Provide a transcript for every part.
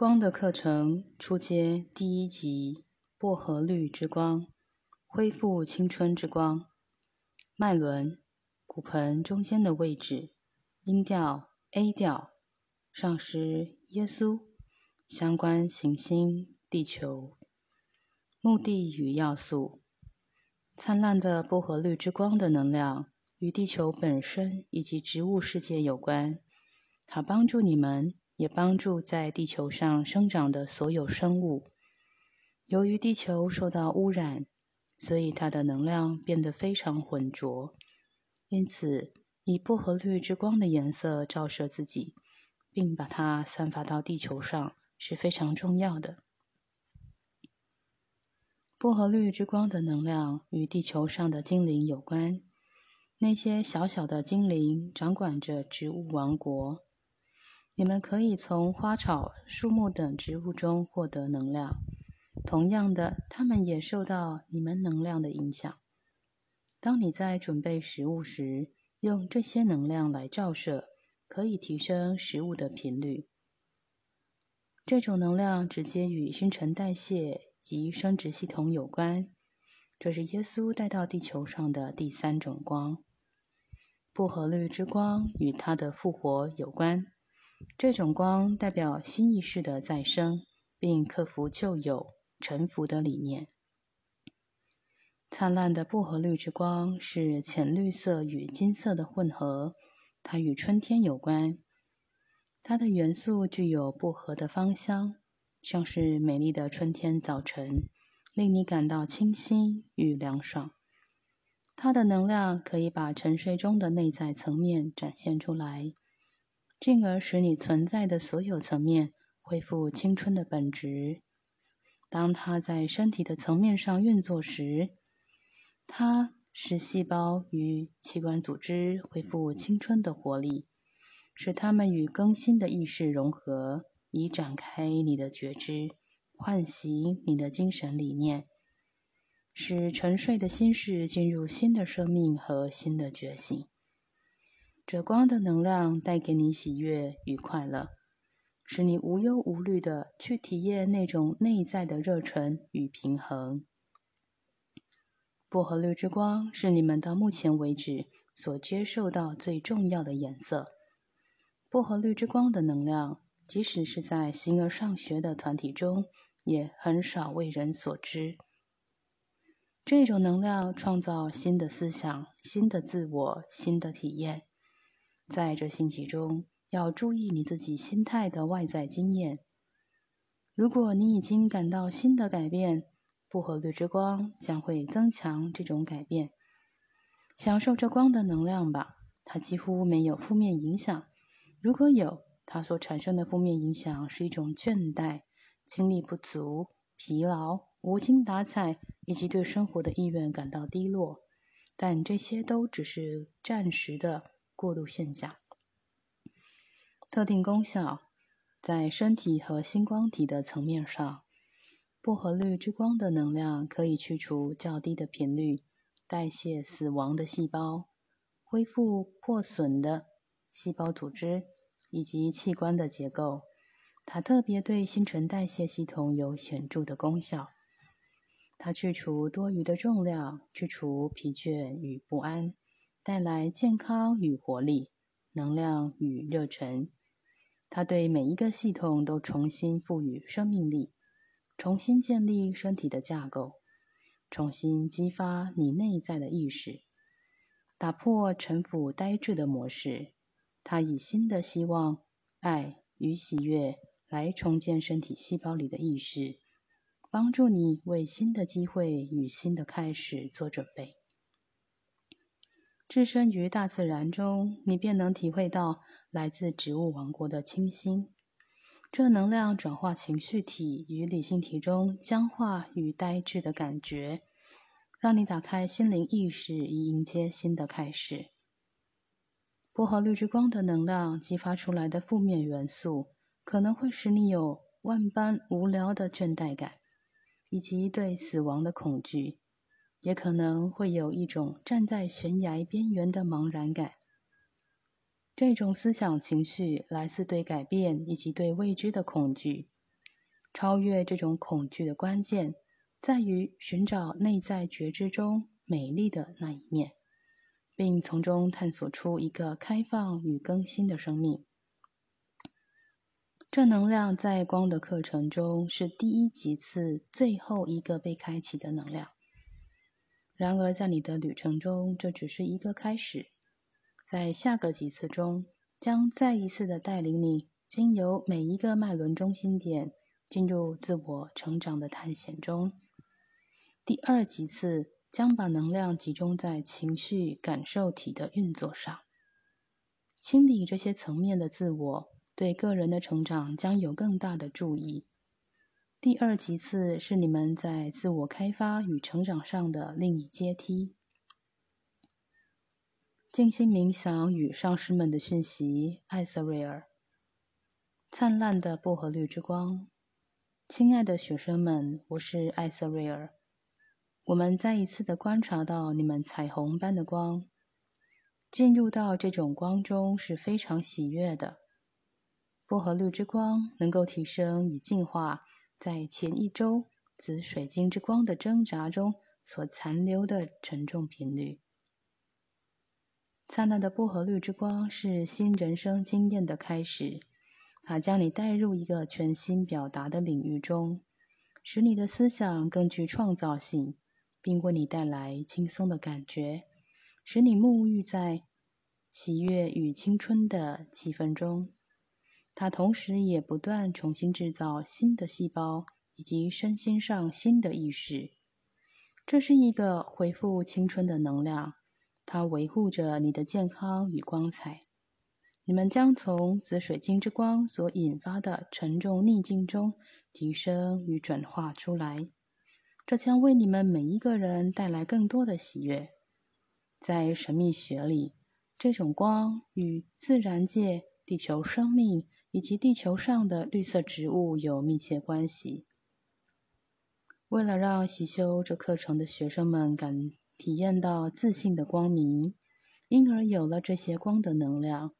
光的课程初阶第一集：薄荷绿之光，恢复青春之光。脉轮，骨盆中间的位置，音调 A 调，上师耶稣，相关行星地球。目的与要素：灿烂的薄荷绿之光的能量与地球本身以及植物世界有关，它帮助你们。也帮助在地球上生长的所有生物。由于地球受到污染，所以它的能量变得非常浑浊。因此，以薄荷绿之光的颜色照射自己，并把它散发到地球上是非常重要的。薄荷绿之光的能量与地球上的精灵有关。那些小小的精灵掌管着植物王国。你们可以从花草、树木等植物中获得能量，同样的，它们也受到你们能量的影响。当你在准备食物时，用这些能量来照射，可以提升食物的频率。这种能量直接与新陈代谢及生殖系统有关。这是耶稣带到地球上的第三种光——薄荷绿之光，与他的复活有关。这种光代表新意识的再生，并克服旧有沉浮的理念。灿烂的薄荷绿之光是浅绿色与金色的混合，它与春天有关。它的元素具有薄荷的芳香，像是美丽的春天早晨，令你感到清新与凉爽。它的能量可以把沉睡中的内在层面展现出来。进而使你存在的所有层面恢复青春的本质。当它在身体的层面上运作时，它使细胞与器官组织恢复青春的活力，使它们与更新的意识融合，以展开你的觉知，唤醒你的精神理念，使沉睡的心事进入新的生命和新的觉醒。这光的能量带给你喜悦与快乐，使你无忧无虑的去体验那种内在的热忱与平衡。薄荷绿之光是你们到目前为止所接受到最重要的颜色。薄荷绿之光的能量，即使是在形而上学的团体中，也很少为人所知。这种能量创造新的思想、新的自我、新的体验。在这星期中，要注意你自己心态的外在经验。如果你已经感到新的改变，薄荷绿之光将会增强这种改变。享受这光的能量吧，它几乎没有负面影响。如果有，它所产生的负面影响是一种倦怠、精力不足、疲劳、无精打采，以及对生活的意愿感到低落。但这些都只是暂时的。过度现象，特定功效，在身体和星光体的层面上，薄荷绿之光的能量可以去除较低的频率，代谢死亡的细胞，恢复破损的细胞组织以及器官的结构。它特别对新陈代谢系统有显著的功效。它去除多余的重量，去除疲倦与不安。带来健康与活力，能量与热忱。它对每一个系统都重新赋予生命力，重新建立身体的架构，重新激发你内在的意识，打破沉浮呆滞的模式。它以新的希望、爱与喜悦来重建身体细胞里的意识，帮助你为新的机会与新的开始做准备。置身于大自然中，你便能体会到来自植物王国的清新。这能量转化情绪体与理性体中僵化与呆滞的感觉，让你打开心灵意识，以迎接新的开始。薄荷绿之光的能量激发出来的负面元素，可能会使你有万般无聊的倦怠感，以及对死亡的恐惧。也可能会有一种站在悬崖边缘的茫然感。这种思想情绪来自对改变以及对未知的恐惧，超越这种恐惧的关键，在于寻找内在觉知中美丽的那一面，并从中探索出一个开放与更新的生命。正能量在光的课程中是第一级次最后一个被开启的能量。然而，在你的旅程中，这只是一个开始。在下个几次中，将再一次的带领你经由每一个脉轮中心点，进入自我成长的探险中。第二几次将把能量集中在情绪感受体的运作上，清理这些层面的自我。对个人的成长将有更大的注意。第二级次是你们在自我开发与成长上的另一阶梯。静心冥想与上师们的讯息，艾瑟瑞尔。灿烂的薄荷绿之光，亲爱的学生们，我是艾瑟瑞尔。我们再一次的观察到你们彩虹般的光，进入到这种光中是非常喜悦的。薄荷绿之光能够提升与净化在前一周紫水晶之光的挣扎中所残留的沉重频率。灿烂的薄荷绿之光是新人生经验的开始，它将你带入一个全新表达的领域中，使你的思想更具创造性，并为你带来轻松的感觉，使你沐浴在喜悦与青春的气氛中。它同时也不断重新制造新的细胞以及身心上新的意识。这是一个恢复青春的能量，它维护着你的健康与光彩。你们将从紫水晶之光所引发的沉重逆境中提升与转化出来，这将为你们每一个人带来更多的喜悦。在神秘学里，这种光与自然界、地球生命。以及地球上的绿色植物有密切关系。为了让习修这课程的学生们感体验到自信的光明，因而有了这些光的能量。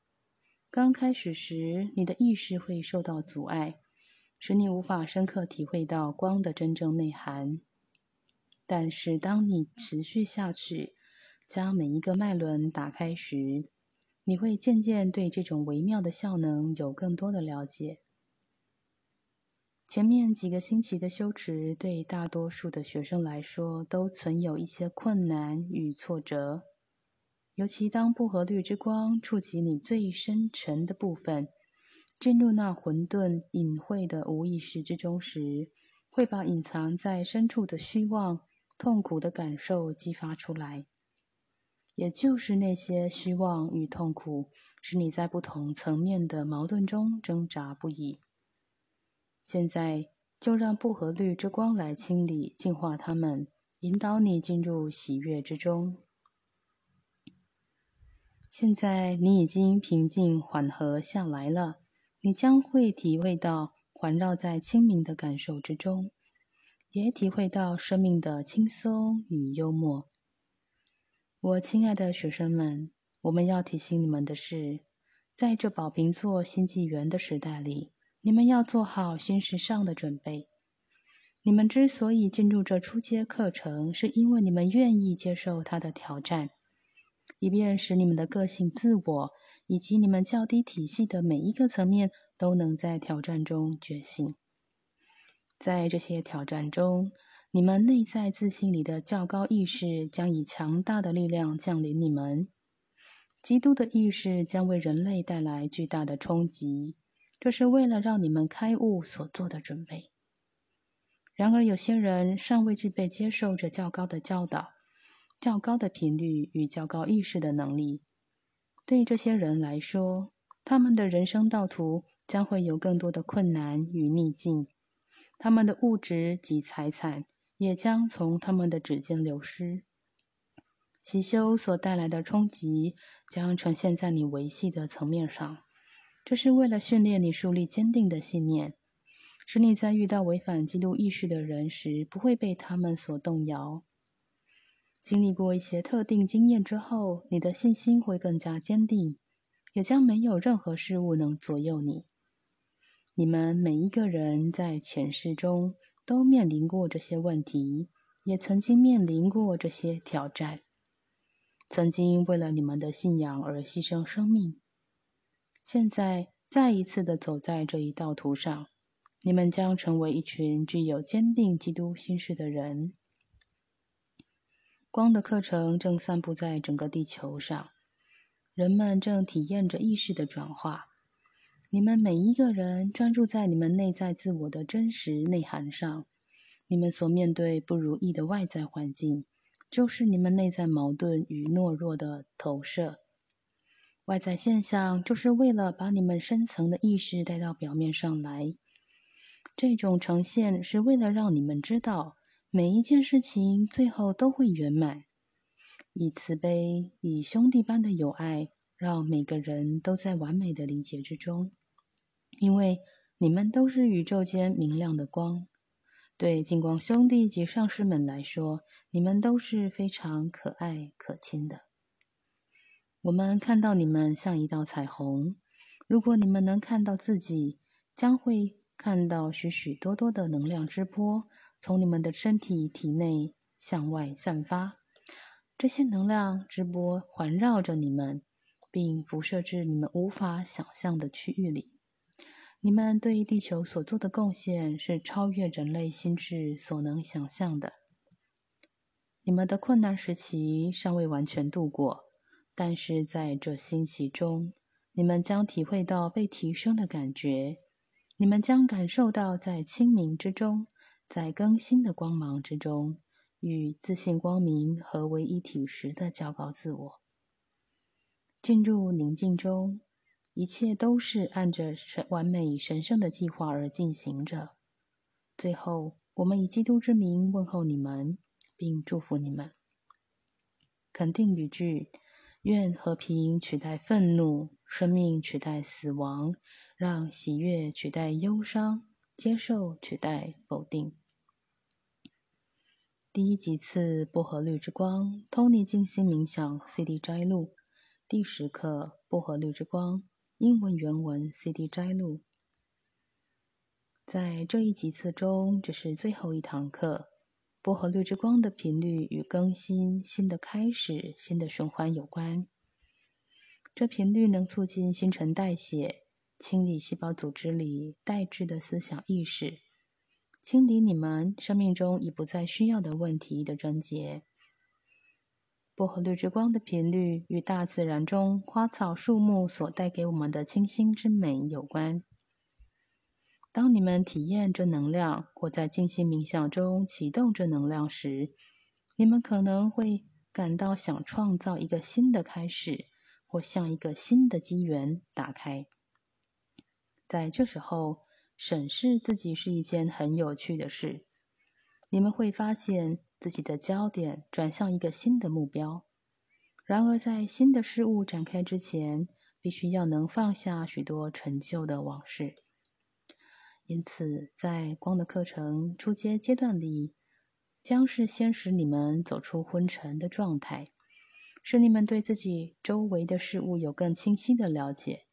刚开始时，你的意识会受到阻碍，使你无法深刻体会到光的真正内涵。但是，当你持续下去，将每一个脉轮打开时，你会渐渐对这种微妙的效能有更多的了解。前面几个星期的修持对大多数的学生来说都存有一些困难与挫折，尤其当薄荷绿之光触及你最深沉的部分，进入那混沌隐晦的无意识之中时，会把隐藏在深处的虚妄、痛苦的感受激发出来。也就是那些虚妄与痛苦，使你在不同层面的矛盾中挣扎不已。现在，就让薄荷绿之光来清理、净化它们，引导你进入喜悦之中。现在，你已经平静缓和下来了，你将会体会到环绕在清明的感受之中，也体会到生命的轻松与幽默。我亲爱的学生们，我们要提醒你们的是，在这宝瓶座新纪元的时代里，你们要做好新时尚的准备。你们之所以进入这初阶课程，是因为你们愿意接受它的挑战，以便使你们的个性、自我以及你们较低体系的每一个层面都能在挑战中觉醒。在这些挑战中，你们内在自信里的较高意识将以强大的力量降临你们。基督的意识将为人类带来巨大的冲击，这是为了让你们开悟所做的准备。然而，有些人尚未具备接受这较高的教导、较高的频率与较高意识的能力。对这些人来说，他们的人生道途将会有更多的困难与逆境，他们的物质及财产。也将从他们的指尖流失。习修所带来的冲击将呈现在你维系的层面上，这是为了训练你树立坚定的信念，使你在遇到违反基督意识的人时不会被他们所动摇。经历过一些特定经验之后，你的信心会更加坚定，也将没有任何事物能左右你。你们每一个人在前世中都面临过这些问题，也曾经面临过这些挑战，曾经为了你们的信仰而牺牲生命。现在再一次的走在这一道途上，你们将成为一群具有坚定基督心事的人。光的课程正散布在整个地球上，人们正体验着意识的转化。你们每一个人专注在你们内在自我的真实内涵上。你们所面对不如意的外在环境，就是你们内在矛盾与懦弱的投射。外在现象就是为了把你们深层的意识带到表面上来。这种呈现是为了让你们知道。每一件事情最后都会圆满，以慈悲、以兄弟般的友爱，让每个人都在完美的理解之中。因为你们都是宇宙间明亮的光，对金光兄弟及上师们来说，你们都是非常可爱可亲的。我们看到你们像一道彩虹，如果你们能看到自己，将会看到许许多多的能量之波。从你们的身体体内向外散发，这些能量之波环绕着你们，并辐射至你们无法想象的区域里。你们对地球所做的贡献是超越人类心智所能想象的。你们的困难时期尚未完全度过，但是在这星期中，你们将体会到被提升的感觉。你们将感受到在清明之中。在更新的光芒之中，与自信光明合为一体时的较高自我，进入宁静中，一切都是按着神完美神圣的计划而进行着。最后，我们以基督之名问候你们，并祝福你们。肯定语句：愿和平取代愤怒，生命取代死亡，让喜悦取代忧伤，接受取代否定。第一几次薄荷绿之光，Tony 静心冥想 CD 摘录，第十课薄荷绿之光，英文原文 CD 摘录。在这一几次中，这是最后一堂课。薄荷绿之光的频率与更新、新的开始、新的循环有关。这频率能促进新陈代谢，清理细胞组织里代质的思想意识。清理你们生命中已不再需要的问题的症结。薄荷绿之光的频率与大自然中花草树木所带给我们的清新之美有关。当你们体验这能量，或在静心冥想中启动这能量时，你们可能会感到想创造一个新的开始，或向一个新的机缘打开。在这时候。审视自己是一件很有趣的事。你们会发现自己的焦点转向一个新的目标。然而，在新的事物展开之前，必须要能放下许多陈旧的往事。因此，在光的课程初阶阶段里，将是先使你们走出昏沉的状态，使你们对自己周围的事物有更清晰的了解。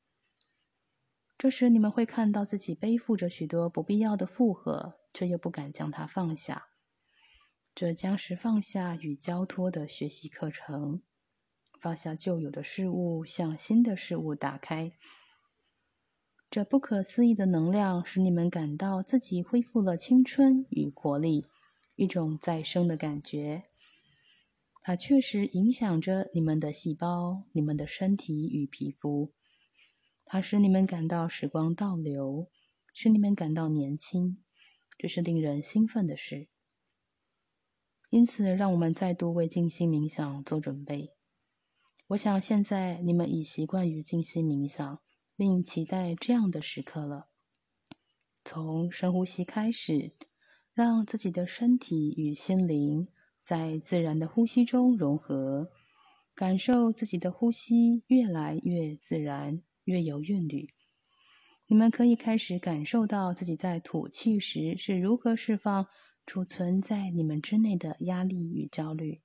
这时，你们会看到自己背负着许多不必要的负荷，却又不敢将它放下。这将是放下与交托的学习课程。放下旧有的事物，向新的事物打开。这不可思议的能量使你们感到自己恢复了青春与活力，一种再生的感觉。它确实影响着你们的细胞、你们的身体与皮肤。它使你们感到时光倒流，使你们感到年轻，这是令人兴奋的事。因此，让我们再度为静心冥想做准备。我想，现在你们已习惯于静心冥想，并期待这样的时刻了。从深呼吸开始，让自己的身体与心灵在自然的呼吸中融合，感受自己的呼吸越来越自然。越有韵律，你们可以开始感受到自己在吐气时是如何释放储存在你们之内的压力与焦虑。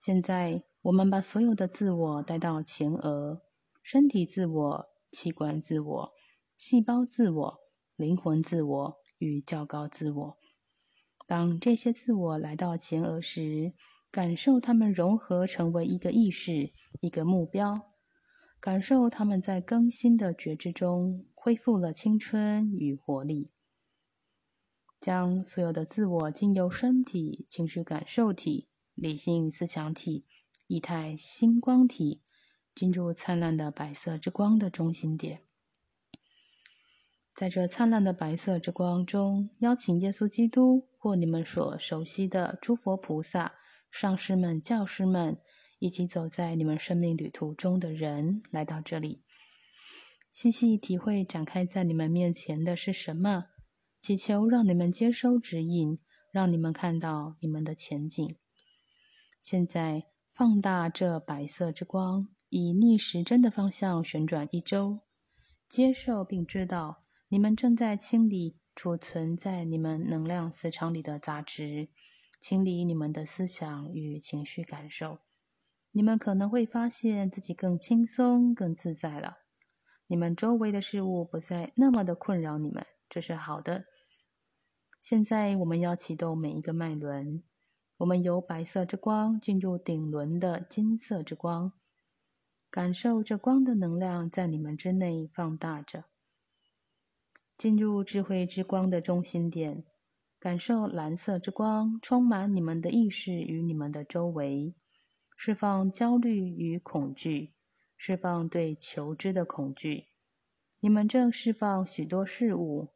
现在，我们把所有的自我带到前额，身体自我、器官自我、细胞自我、灵魂自我与较高自我。当这些自我来到前额时，感受它们融合成为一个意识、一个目标，感受它们在更新的觉知中恢复了青春与活力。将所有的自我经由身体、情绪感受体、理性思想体、液态星光体，进入灿烂的白色之光的中心点。在这灿烂的白色之光中，邀请耶稣基督或你们所熟悉的诸佛菩萨。上师们、教师们，以及走在你们生命旅途中的人，来到这里，细细体会展开在你们面前的是什么？祈求让你们接收指引，让你们看到你们的前景。现在放大这白色之光，以逆时针的方向旋转一周，接受并知道你们正在清理储存在你们能量磁场里的杂质。清理你们的思想与情绪感受，你们可能会发现自己更轻松、更自在了。你们周围的事物不再那么的困扰你们，这是好的。现在我们要启动每一个脉轮，我们由白色之光进入顶轮的金色之光，感受这光的能量在你们之内放大着，进入智慧之光的中心点。感受蓝色之光充满你们的意识与你们的周围，释放焦虑与恐惧，释放对求知的恐惧。你们正释放许多事物，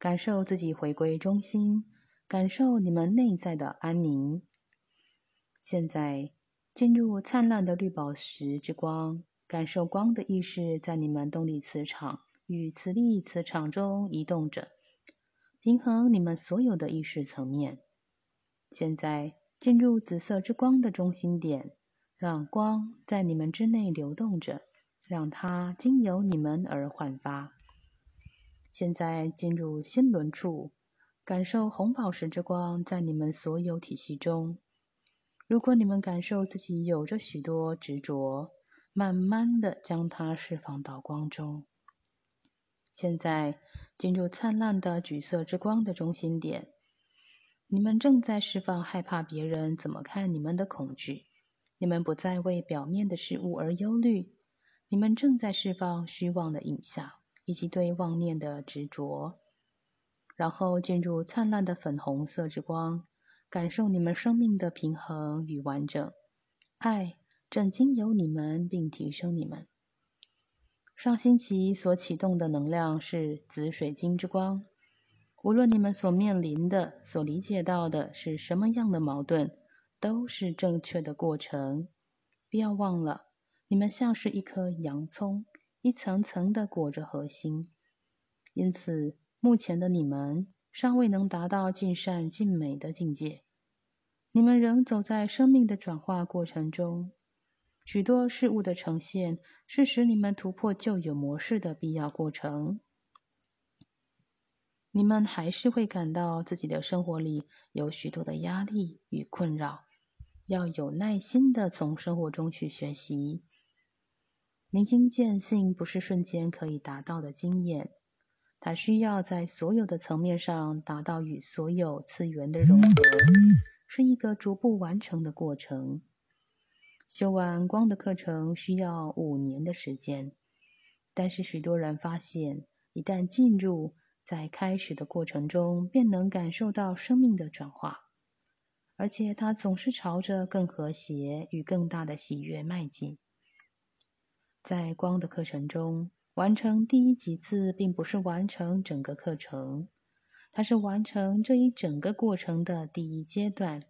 感受自己回归中心，感受你们内在的安宁。现在进入灿烂的绿宝石之光，感受光的意识在你们动力磁场与磁力磁场中移动着。平衡你们所有的意识层面。现在进入紫色之光的中心点，让光在你们之内流动着，让它经由你们而焕发。现在进入心轮处，感受红宝石之光在你们所有体系中。如果你们感受自己有着许多执着，慢慢的将它释放到光中。现在。进入灿烂的橘色之光的中心点，你们正在释放害怕别人怎么看你们的恐惧，你们不再为表面的事物而忧虑，你们正在释放虚妄的影像以及对妄念的执着，然后进入灿烂的粉红色之光，感受你们生命的平衡与完整，爱正经由你们并提升你们。上星期所启动的能量是紫水晶之光。无论你们所面临的、所理解到的是什么样的矛盾，都是正确的过程。不要忘了，你们像是一颗洋葱，一层层的裹着核心。因此，目前的你们尚未能达到尽善尽美的境界。你们仍走在生命的转化过程中。许多事物的呈现是使你们突破旧有模式的必要过程。你们还是会感到自己的生活里有许多的压力与困扰，要有耐心的从生活中去学习。明心见性不是瞬间可以达到的经验，它需要在所有的层面上达到与所有次元的融合，是一个逐步完成的过程。修完光的课程需要五年的时间，但是许多人发现，一旦进入，在开始的过程中便能感受到生命的转化，而且它总是朝着更和谐与更大的喜悦迈进。在光的课程中，完成第一几次并不是完成整个课程，它是完成这一整个过程的第一阶段。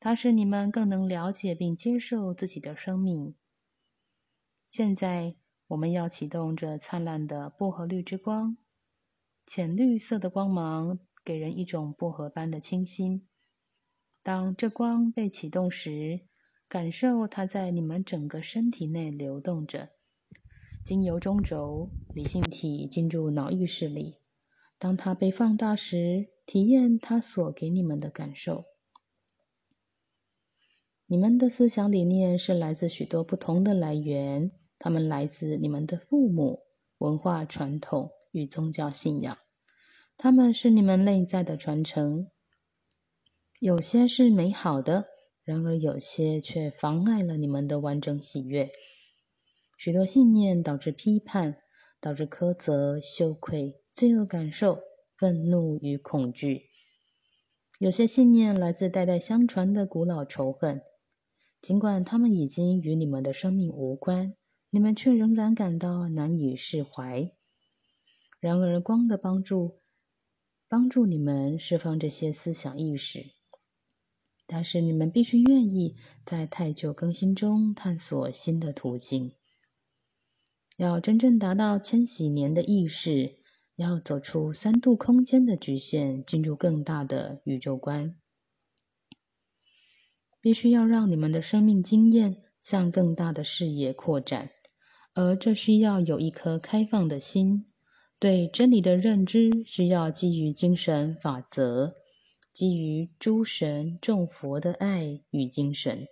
它使你们更能了解并接受自己的生命。现在，我们要启动这灿烂的薄荷绿之光，浅绿色的光芒给人一种薄荷般的清新。当这光被启动时，感受它在你们整个身体内流动着，经由中轴理性体进入脑意识里。当它被放大时，体验它所给你们的感受。你们的思想理念是来自许多不同的来源，他们来自你们的父母、文化传统与宗教信仰，它们是你们内在的传承。有些是美好的，然而有些却妨碍了你们的完整喜悦。许多信念导致批判，导致苛责、羞愧、罪恶感受、愤怒与恐惧。有些信念来自代代相传的古老仇恨，尽管它们已经与你们的生命无关，你们却仍然感到难以释怀。然而，光的帮助帮助你们释放这些思想意识。但是你们必须愿意在太久更新中探索新的途径。要真正达到千禧年的意识，要走出三度空间的局限，进入更大的宇宙观。必须要让你们的生命经验向更大的视野扩展，而这需要有一颗开放的心。对真理的认知需要基于精神法则。基于诸神众佛的爱与精神，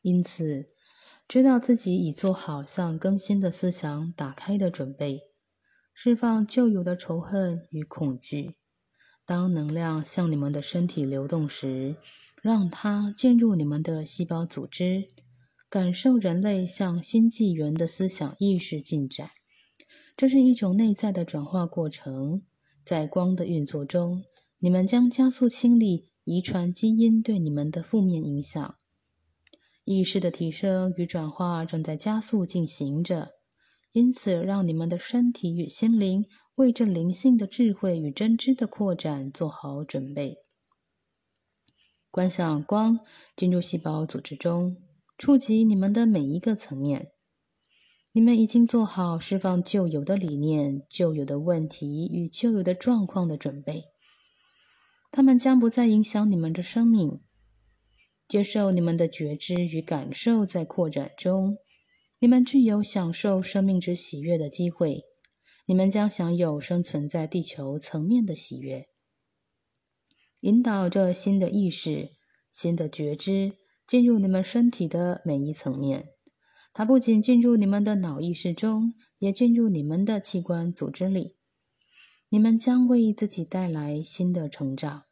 因此知道自己已做好向更新的思想打开的准备，释放旧有的仇恨与恐惧。当能量向你们的身体流动时，让它进入你们的细胞组织，感受人类向新纪元的思想意识进展。这是一种内在的转化过程，在光的运作中。你们将加速清理遗传基因对你们的负面影响。意识的提升与转化正在加速进行着，因此让你们的身体与心灵为这灵性的智慧与真知的扩展做好准备。观想光进入细胞组织中，触及你们的每一个层面。你们已经做好释放旧有的理念、旧有的问题与旧有的状况的准备。他们将不再影响你们的生命。接受你们的觉知与感受在扩展中，你们具有享受生命之喜悦的机会。你们将享有生存在地球层面的喜悦。引导着新的意识、新的觉知进入你们身体的每一层面。它不仅进入你们的脑意识中，也进入你们的器官组织里。你们将为自己带来新的成长，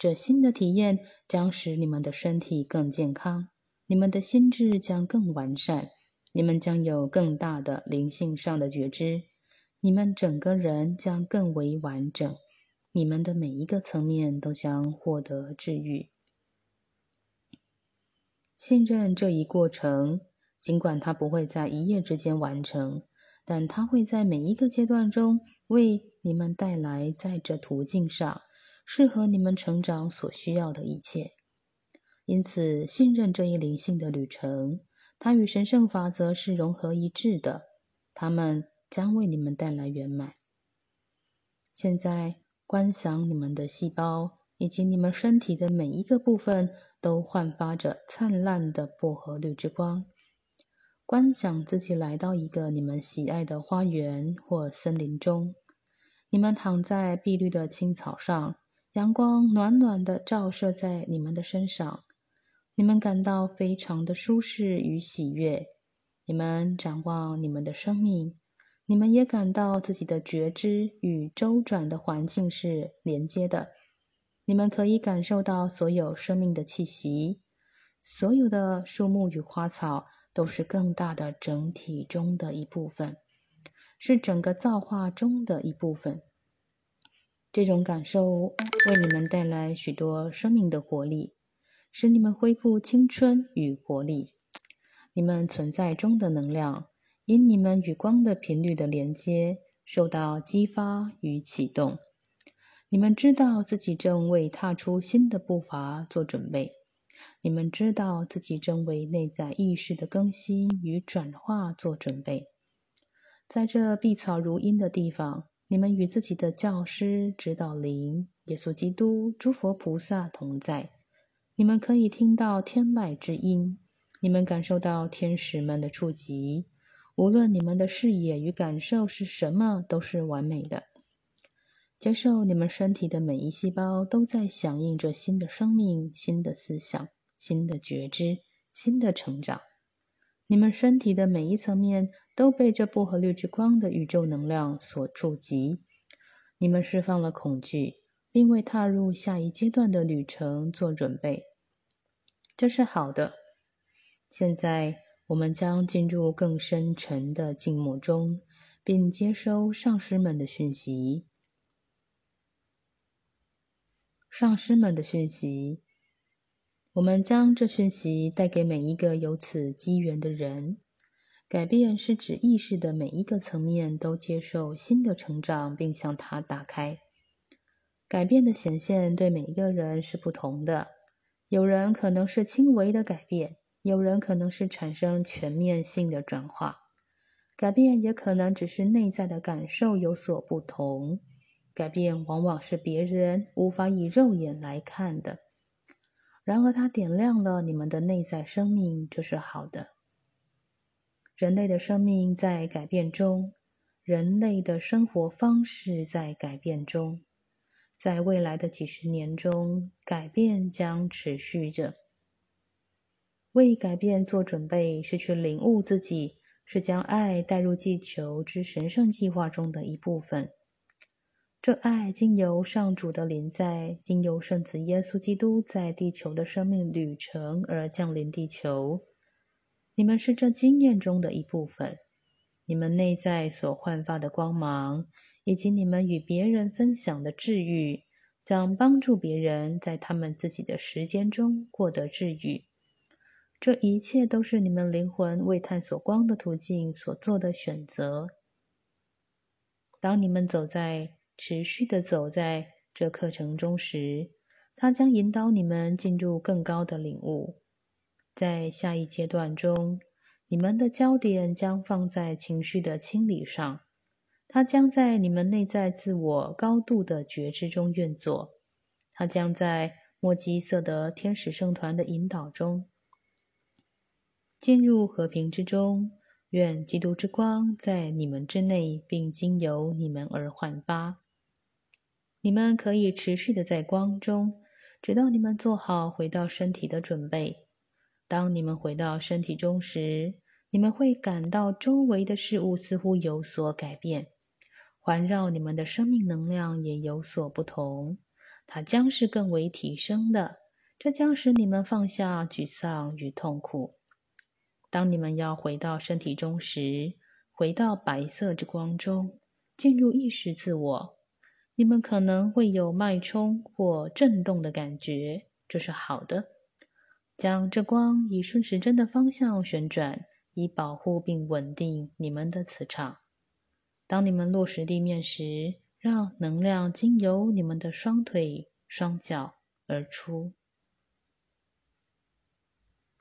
这新的体验将使你们的身体更健康，你们的心智将更完善，你们将有更大的灵性上的觉知，你们整个人将更为完整，你们的每一个层面都将获得治愈。信任这一过程，尽管它不会在一夜之间完成，但它会在每一个阶段中为。你们带来在这途径上适合你们成长所需要的一切，因此信任这一灵性的旅程，它与神圣法则是融合一致的，它们将为你们带来圆满。现在观想你们的细胞以及你们身体的每一个部分都焕发着灿烂的薄荷绿之光，观想自己来到一个你们喜爱的花园或森林中。你们躺在碧绿的青草上，阳光暖暖的照射在你们的身上，你们感到非常的舒适与喜悦。你们展望你们的生命，你们也感到自己的觉知与周转的环境是连接的。你们可以感受到所有生命的气息，所有的树木与花草都是更大的整体中的一部分。是整个造化中的一部分。这种感受为你们带来许多生命的活力，使你们恢复青春与活力。你们存在中的能量，因你们与光的频率的连接受到激发与启动。你们知道自己正为踏出新的步伐做准备。你们知道自己正为内在意识的更新与转化做准备。在这碧草如茵的地方，你们与自己的教师、指导灵、耶稣基督、诸佛菩萨同在。你们可以听到天籁之音，你们感受到天使们的触及。无论你们的视野与感受是什么，都是完美的。接受你们身体的每一细胞都在响应着新的生命、新的思想、新的觉知、新的成长。你们身体的每一层面都被这薄荷绿之光的宇宙能量所触及。你们释放了恐惧，并为踏入下一阶段的旅程做准备。这是好的。现在，我们将进入更深沉的静默中，并接收上师们的讯息。上师们的讯息。我们将这讯息带给每一个有此机缘的人。改变是指意识的每一个层面都接受新的成长，并向它打开。改变的显现对每一个人是不同的。有人可能是轻微的改变，有人可能是产生全面性的转化。改变也可能只是内在的感受有所不同。改变往往是别人无法以肉眼来看的。然而，它点亮了你们的内在生命，这是好的。人类的生命在改变中，人类的生活方式在改变中，在未来的几十年中，改变将持续着。为改变做准备，是去领悟自己，是将爱带入地球之神圣计划中的一部分。这爱经由上主的临在，经由圣子耶稣基督在地球的生命旅程而降临地球。你们是这经验中的一部分。你们内在所焕发的光芒，以及你们与别人分享的治愈，将帮助别人在他们自己的时间中获得治愈。这一切都是你们灵魂为探索光的途径所做的选择。当你们走在持续的走在这课程中时，它将引导你们进入更高的领悟。在下一阶段中，你们的焦点将放在情绪的清理上，它将在你们内在自我高度的觉知中运作。它将在莫基色德天使圣团的引导中进入和平之中。愿基督之光在你们之内，并经由你们而焕发。你们可以持续的在光中，直到你们做好回到身体的准备。当你们回到身体中时，你们会感到周围的事物似乎有所改变，环绕你们的生命能量也有所不同。它将是更为提升的，这将使你们放下沮丧与痛苦。当你们要回到身体中时，回到白色之光中，进入意识自我。你们可能会有脉冲或震动的感觉，这是好的。将这光以顺时针的方向旋转，以保护并稳定你们的磁场。当你们落实地面时，让能量经由你们的双腿、双脚而出。